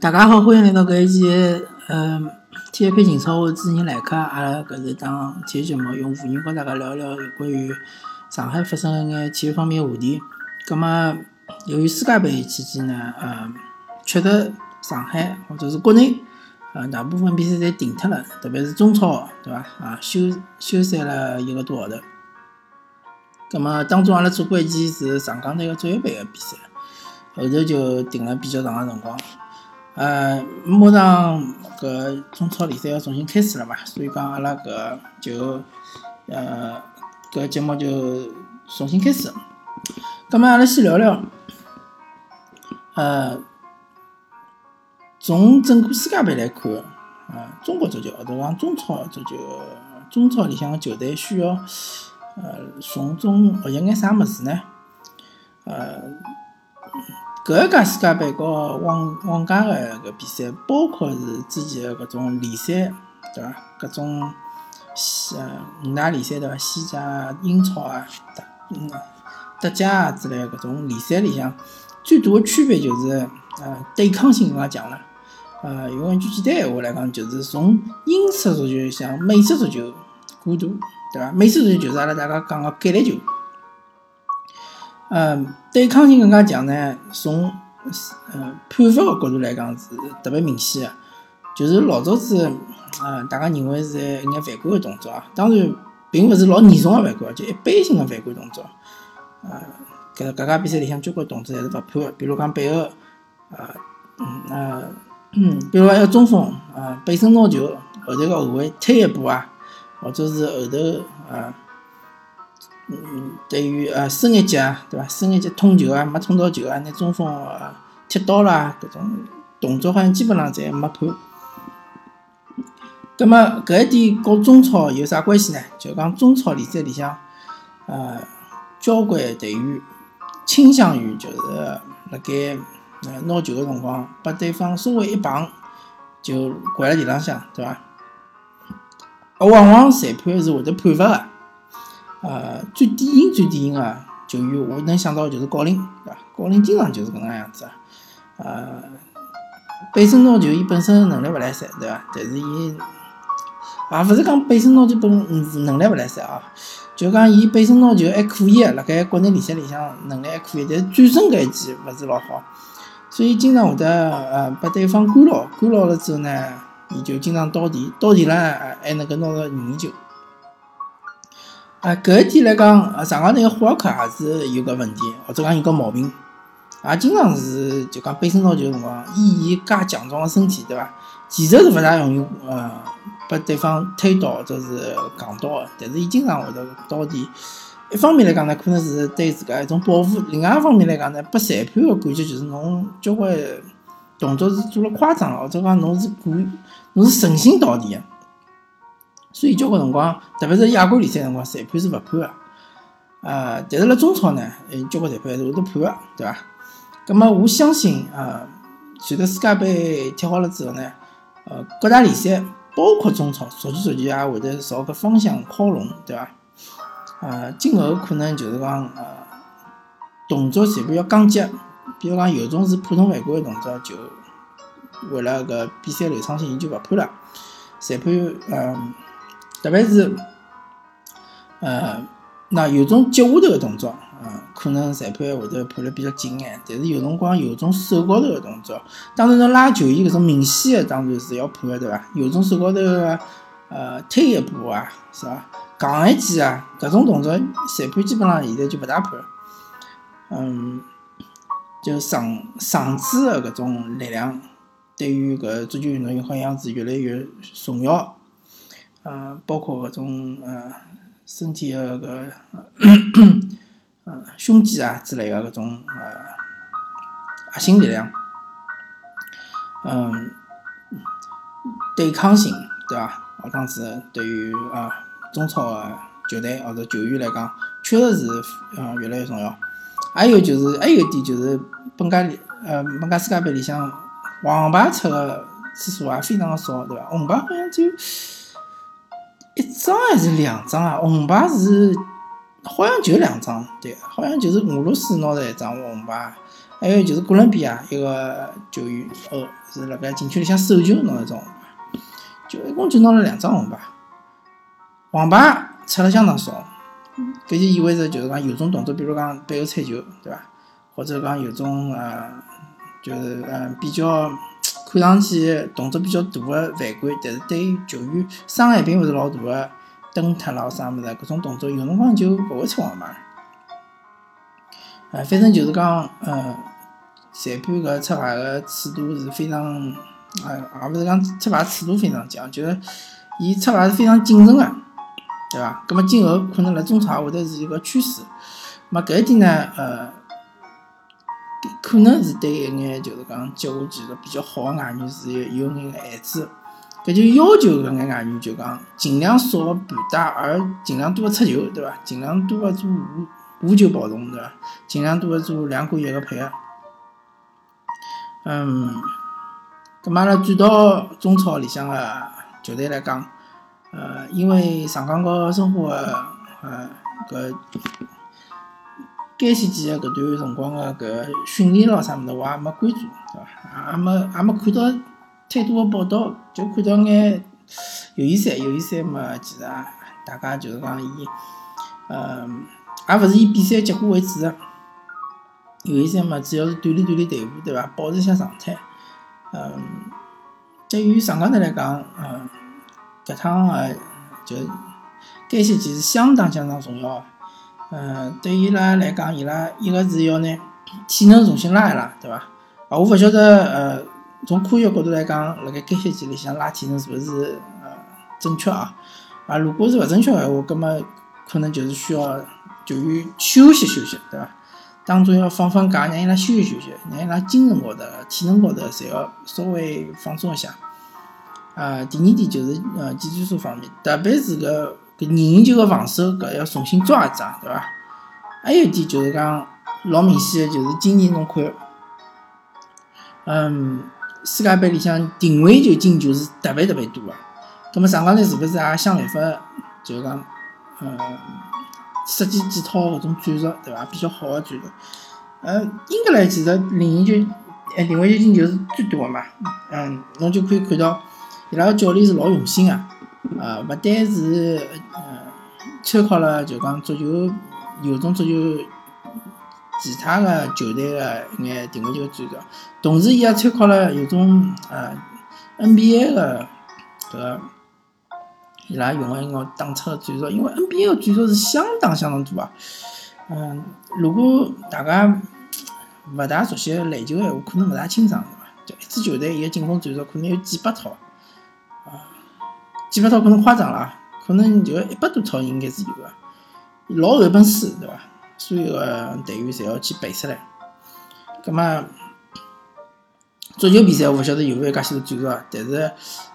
大家好，欢迎来到搿一期，呃，体育配情操，我主持人来客，阿拉搿是档体育节目，用妇女跟大家聊聊有关于上海发生的眼体育方面话题。葛末由于世界杯期间呢，呃，确实上海或者是国内，呃，大部分比赛侪停脱了，特别是中超，对伐？啊，休休赛了一个多号头。葛末当中阿拉做过一期是上港队个足协杯个比赛，后头就停了比较长个辰光。呃，马上搿中超联赛要重新开始了嘛，所以讲阿拉搿就呃搿节目就重新开始。葛末阿拉先聊聊，呃，从整个世界杯来看，啊，中国足球或者讲中超足球，中超里向个球队需要呃从中学习眼啥物事呢？呃。搿一届世界杯和往往届个搿比赛，包括是之前个搿种联赛，对伐？搿种西呃五大联赛对伐？西甲、英超啊、德嗯德甲啊之类搿种联赛里向，最大个区别就是呃对抗性更加强了。呃，用一句简单闲话来讲，就是从英式足球向美式足球过渡，对伐？美式足球就是阿拉大家讲个橄榄球。嗯，对抗性更加强呢。从呃判罚个角度来讲是特别明显个，就是老早子啊，大家认为是一眼犯规个动作啊。当然，并勿是老严重个犯规，就一般性个犯规动作。啊，搿搿家比赛里向交关动作侪是勿判个，比如讲背后啊，嗯啊，嗯，比如讲一个中锋啊背身拿球，后头个后卫退一步啊，或者是后头啊。嗯，对于呃伸一脚，对伐？伸一脚捅球啊，没捅到球啊，拿中锋啊踢倒啦，搿种动作好像基本上侪没判。葛末搿一点和中超有啥关系呢？就讲中超联赛里向，呃，交关队员倾向于就是辣盖呃拿球个辰光，把对方稍微一碰，就掼辣地浪向，对伐？往往裁判是会得判罚个。呃，最典型、最典型个球员，我能想到就是郜林，对伐？郜林经常就是搿能样子啊。呃，背身拿球，伊本身能力勿来三，对伐？但是伊啊勿是讲背身拿球本能力勿来三啊，就讲伊背身拿球还可以，辣盖国内联赛里向能力还可以，但是转身搿一记勿是老好，所以经常会得呃把对方干扰，干扰了之后呢，伊就经常倒地，倒地了还能够拿到任意球。啊，搿一点来讲，上港那个霍尔克也是有个问题，或者讲有个毛病，也经常是就讲背身拿球辰光，以伊介强壮个身体，对伐？其实是勿大容易呃把对方推倒或者是扛倒个，但是伊经常会得倒地。一方面来讲呢，可能是对自家一种保护；，另外一方面来讲呢，拨裁判个感觉就是侬交关动作是做了夸张了，或者讲侬是故意，侬是诚心倒地个。所以交关辰光，特别是亚冠联赛辰光，裁判是勿判个。呃，但是辣中超呢，交关裁判还是会得判个，对伐？葛末我相信，呃，随着世界杯踢好了之后呢，呃，各大联赛，包括中超，逐渐逐渐也会得朝搿方向靠拢，对伐？呃，今后可能就是讲，呃，动作裁判要降级，比如讲有种是普通犯规个动作，就为了搿比赛流畅性，伊就勿判了。裁判，嗯。特别是，呃，那有种脚下头个动作，啊，可能裁判会得判了比较紧眼。但是有辰光有种手高头个动作，当然侬拉球衣搿种明显个，当然是要判个，对伐？有种手高头个，呃，推一步啊，是伐？杠一记啊，搿种动作，裁判基本上现在就勿大判。嗯，就上上肢个搿种力量，对于搿足球运动员好像是越来越重要。呃，包括搿种呃身体个搿呃胸肌啊之类个搿种呃核心力量，嗯，对抗性对伐？我当时对于啊中超个球队或者球员来讲，确实是呃越来越重要。还有就是，还有一点就是，本届呃本届世界杯里向黄牌出的次数也非常的少，对伐？红牌好像只有。一张还是两张啊？红牌是好像就两张，对，好像就是俄罗斯拿着一张红牌，还有就是哥伦比亚一个球员，哦，是辣盖禁区里向手球拿一张红牌，就一共就拿了两张红牌，黄牌出了相当少，搿就意味着就是讲有种动作，比如讲背后踩球，对伐？或者讲有种呃，就是嗯比较看上去动作比较大的犯规，但是对于球员伤害并勿是老大的。蹬脱了啥物事，搿种动作有辰光就勿会出黄牌。呃，反正就是讲，呃，裁判搿出牌个尺度是非常，呃，也勿是讲出牌尺度非常强，就是伊出牌是非常谨慎个，对伐？葛末今后可能辣中超会得是一个趋势。末搿一点呢，呃，可能是对一眼就是讲接下技术比较好的外援是有有眼限制。搿就要求搿眼外援就讲尽量少个盘带，而尽量多个出球，对伐？尽量多个做无无球跑动，对伐？尽量多的做两过一个配合。嗯，搿么阿拉转到中超里向个球队来讲，呃，因为上港和申花呃搿该赛季个搿段辰光个搿训练咯啥物事，我也没关注，对伐？也没也没看到。太多个报道，就看到眼友谊赛，友谊赛嘛，其实，大家就是讲以，嗯，也勿是以比赛结果为主个。友谊赛嘛，主要是锻炼锻炼队伍，对伐？保持一下状态。嗯，对于上港队来讲，嗯，搿趟呃，就该赛季是相当相当重要。嗯，对伊拉来讲，伊拉一个是要拿体能重新拉一拉，对伐？啊，我勿晓得呃。从科学角度来讲，辣盖该赛季里向拉体能是勿是呃正确啊？啊，如果是勿正确个闲话，葛末可能就是需要球员休息休息，对伐？当中要放放假，让伊拉休息休息，让伊拉精神高头、体能高头侪要稍微放松一下。啊，第二点就是呃技战术方面，特别是搿搿任意球个防守，搿要重新抓一抓，对伐？还有一点就是讲老明显个，就是今年侬看，嗯。世界杯里向定位球进球是特别特别多个，葛末上港队是勿是也想办法，就是讲，嗯，设计几套搿种战术，对伐？比较好个战术。呃，英格兰其实零球，哎，定位球进球是最多个嘛。嗯，侬就可以看到，伊拉个教练是老用心个，呃，勿单是呃参考了就讲足球有种足球。其他个球队个一眼定位球战术，同时伊也参考了有种呃 NBA 个搿个伊拉用个一个打出个战术，因为 NBA 个战术是相当相当多啊。嗯，如果大家勿大熟悉篮球个闲话，可能勿大清爽，就一支球队伊个进攻战术可能有几百套，几百套可能夸张了，可能就一百多套应该是有个，老厚一本书，对伐？所有个队员侪要去背出来，葛末足球比赛我勿晓得有勿有介许多战术啊，但是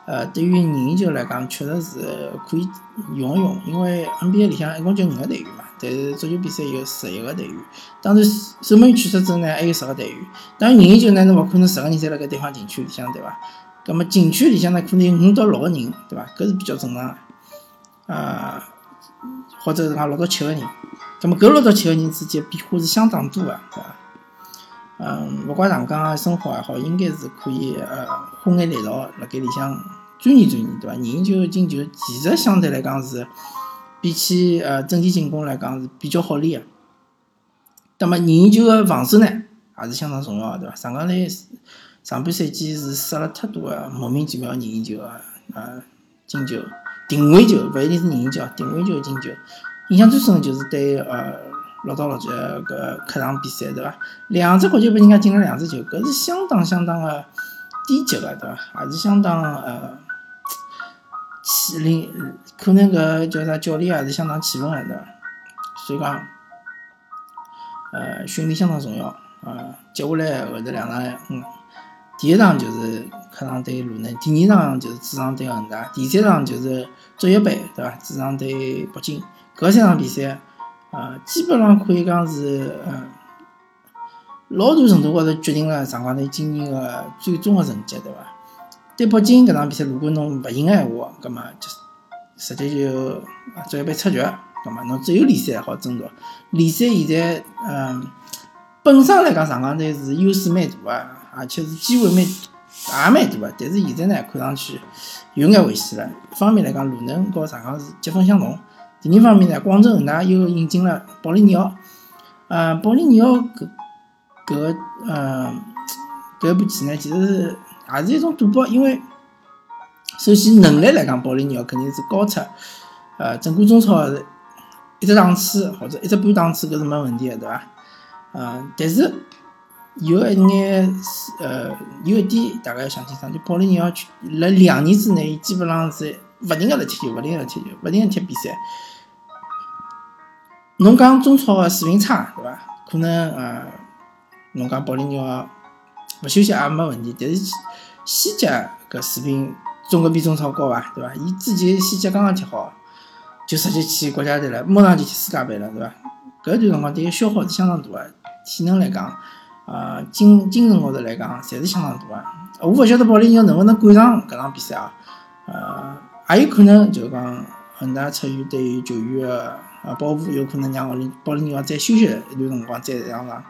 呃，对于任意球来讲，确实是可以用一用，因为 NBA 里向一共就五个队员嘛，但是足球比赛有十一个队员，当然守门员去世之后呢，还有十个队员，当然任意球呢，侬勿可能十个人侪辣盖对方禁区里向，对伐？葛末景区里向呢，可能有五到六个人，对伐？搿是比较正常个，啊，或者是讲六到七个人。那么搿六到七个人之间变化是相当多个，对伐？嗯，勿怪上港啊，生活也好，应该是可以呃，混眼力道，辣盖里向钻研钻研，对伐？研究进球其实相对来讲是比起呃整体进攻来讲是比较好练个。那么任意球个防守呢，也是相当重要个，对伐？上港队上半赛季是失了太多个莫名其妙任意球个呃进球，定位球勿一定是任意球，定位球进球。印象最深的就是对呃六到六级个客场比赛，对伐？两只国球被人家进了两只球，搿是相当相当的低级个，对伐？也是相当呃气令，可能搿叫啥教练也是相当气愤个，对伐？所以讲，呃，训练相当重要啊。接下来后头两场，嗯，第一场就是客场对鲁能，第二场就是主场对恒大，第三场就是足协杯，对伐？主场对北京。搿三场比赛，啊，基本上可以讲是，嗯，老大程度高头决定了上港队今年个最终个成绩，对伐？对北京搿场比赛，如果侬勿赢个闲话，葛末就直接就足协杯出局，葛末侬只有联赛好争夺。联赛现在，嗯，本身来讲上港队是优势蛮大个，而且是机会蛮也蛮大个。但是现在呢，看上去有眼危险了。一方面来讲，鲁能和上港是积分相同；第二方面呢，广州恒大又引进了保利尼奥。呃，保利尼奥搿搿个，呃，搿部棋呢，其实是也是一种赌博，因为首先能力来讲，保利尼奥肯定是高出，呃，整个中超一只档次或者一只半档次，搿是没问题个，对伐？嗯，但是有一眼呃，有一点大家要想清爽，就保利尼奥去辣两年之内，基本上是勿停个辣踢球，勿停个辣踢球，勿停个踢比赛。侬讲中超个水平差，对伐？可能呃，侬讲保利尼奥勿休息也没问题，但是西甲搿水平总归比中超高伐？对伐？伊之前西甲刚刚踢好，就直接去国家队了，马上就去世界杯了，对伐？搿段辰光对于消耗是相当大个，体能来讲，呃，精精神高头来讲，侪是相当大个。我勿晓得保利尼奥能勿能赶上搿场比赛啊？呃，也有可能就是讲恒大出于对于球员个。啊，保护有可能让保利保利尼奥再休息一段辰光再上场，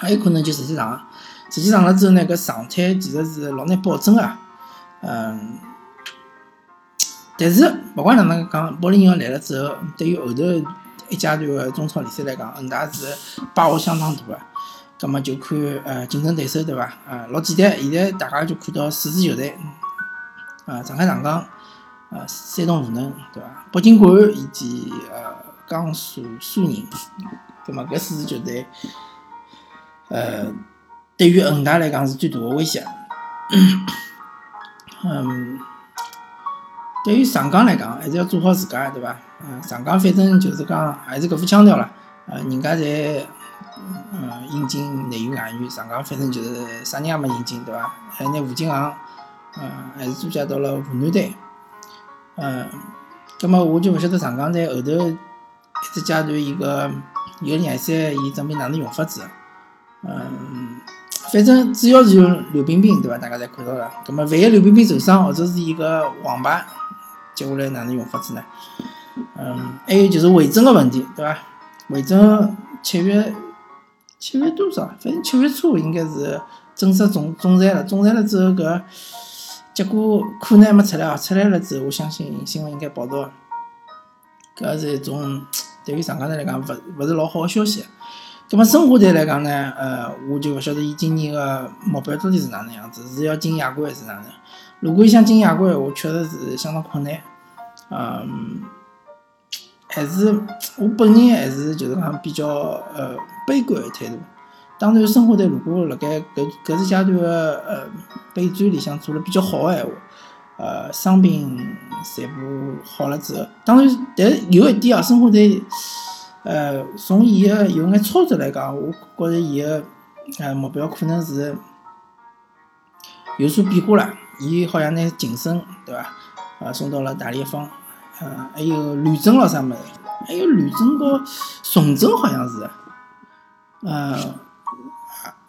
还有可能就直接上。实际上了之后呢，搿状态其实是老难保证个。嗯，但是勿管哪能讲，保利尼奥来了之后，对于后头一阶段个中超联赛来讲，恒大是把握相当大个。葛末就看呃竞争对手对伐？啊，老简单，现在大家就看到四支球队，啊，上海上港。呃，山东鲁能对伐？北京国安以及呃江苏苏宁，对么？搿四支球队，呃，对于恒大来讲是最大的威胁。嗯，对于上港来讲，还是要做好自家，对伐？嗯，上港反正就是讲还是搿副腔调了。呃，人家在呃引进内援外援，上港反正就是啥人也没引进，对伐？还拿吴金航，呃，还是租借到了湖南队。嗯，葛么我就勿晓得上港在后头一只阶段一个一个联赛，伊准备哪能用法子？嗯，反正主要是用刘彬彬，对伐？大家侪看到了。葛么万一刘彬彬受伤，或者是一个黄牌，接下来哪能用法子呢？嗯，还有就是维证个问题，对伐？维证七月七月多少？反正七月初应该是正式总总裁了，总裁了之后搿。结果可能还没出来啊！出来了之后，我相信新闻应该报道，搿是一种对于上港队来讲，勿勿是老好个消息。葛末申花队来讲呢，呃，我就勿晓得伊今年个目标到底是哪能样子，是要进亚冠还是哪能？如果伊想进亚冠，我确实是相当困难。嗯，还是我本人还是就是讲比较呃悲观个态度。当然，申花队如果辣盖搿搿只阶段个呃备战里向做了比较好个闲话，呃，伤病全部好了之后，当然，但有一点啊，申花队呃从伊个有眼操作来讲，我觉着伊个呃目标可能是有所变化了。伊好像拿晋升对伐？啊，送到了大连方，呃，还有吕征咾啥物事，还有吕征和崇正好像是，呃。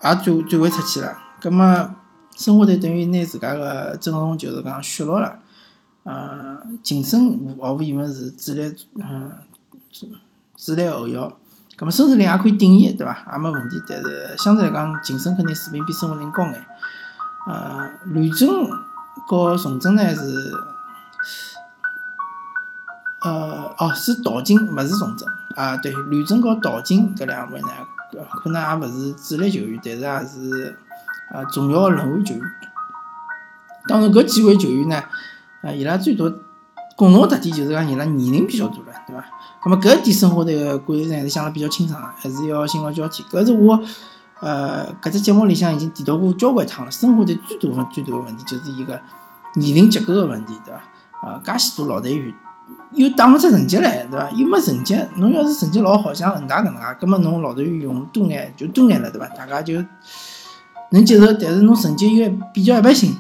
也转转会出去了，葛末申花队等于拿自家个阵容就是讲削弱了，呃，晋升毫无疑问是主力，嗯，主力后腰，葛末孙志林也可以顶伊，对伐？也没问题，但是相对来讲，晋升肯定水平比孙华林高眼，呃，吕征和崇祯呢是，呃，哦，是陶晶，勿是崇祯，啊，对，吕征和陶晶搿两位呢。可能也勿是主力球员，但是也是啊重要的轮换球员。当然，搿几位球员呢，啊，伊拉最大共同特点就是讲伊拉年龄比较大了，对伐？那么搿点生活的管理层还是想了比较清爽个，还是要新老交替。搿是我呃搿只节目里向已经提到过交关趟了。生活的最大问最大的问题就是一个年龄结构的问题，对伐？呃，介许多老队员。又打勿出成绩来，对伐？又没成绩，侬要是成绩老好，像恒大搿能介，葛末侬老队员用多眼就多眼了，对伐？大家就能接受。但是侬成绩又比较一般性，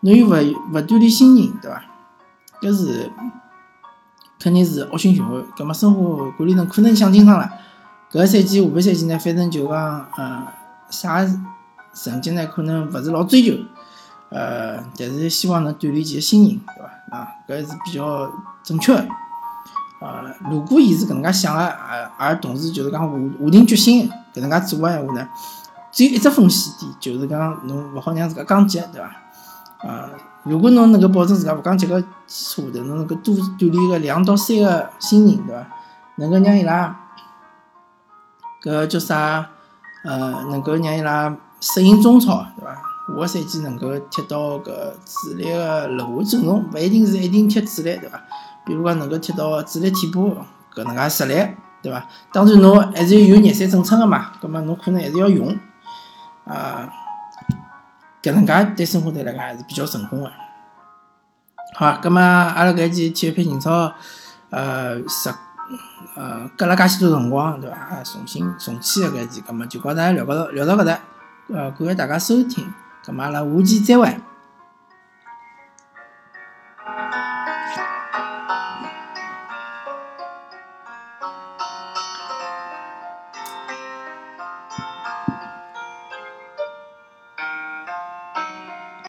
侬又勿勿锻炼新人，对伐？搿是肯定是恶性循环。葛末生活管理层可能想清爽了，搿个赛季下半赛季呢，反正就讲，呃，啥成绩呢，可能勿是老追求，呃，但是希望能锻炼几个新人，对伐？啊，搿是比较。正确的，呃，如果伊是搿能介想个，而同时就是讲下下定决心搿能介做个闲话呢，只有一只风险点，就是讲侬勿好让自家降级，对伐？啊，如果侬能够保证自家勿降级个基础下头，侬能够多锻炼个两到三个新人，对伐？能够让伊拉搿叫啥？呃，能够让伊拉适应中超，对伐？下个赛季能够踢到搿主力个轮换阵容，勿一定是一定踢主力，对伐？比如讲能够踢到主力替补搿能介实力，对伐？当然侬还是有热身政策个嘛，葛末侬可能还是要用，啊，搿能介对生活队来讲还是比较成功个。好，葛末阿拉搿期体育篇英超，呃，十，呃，隔了噶许多辰光，对伐？重新重启个搿期，葛末就告大家聊到聊到搿搭，呃，感谢大家收听，葛末阿拉下期再会。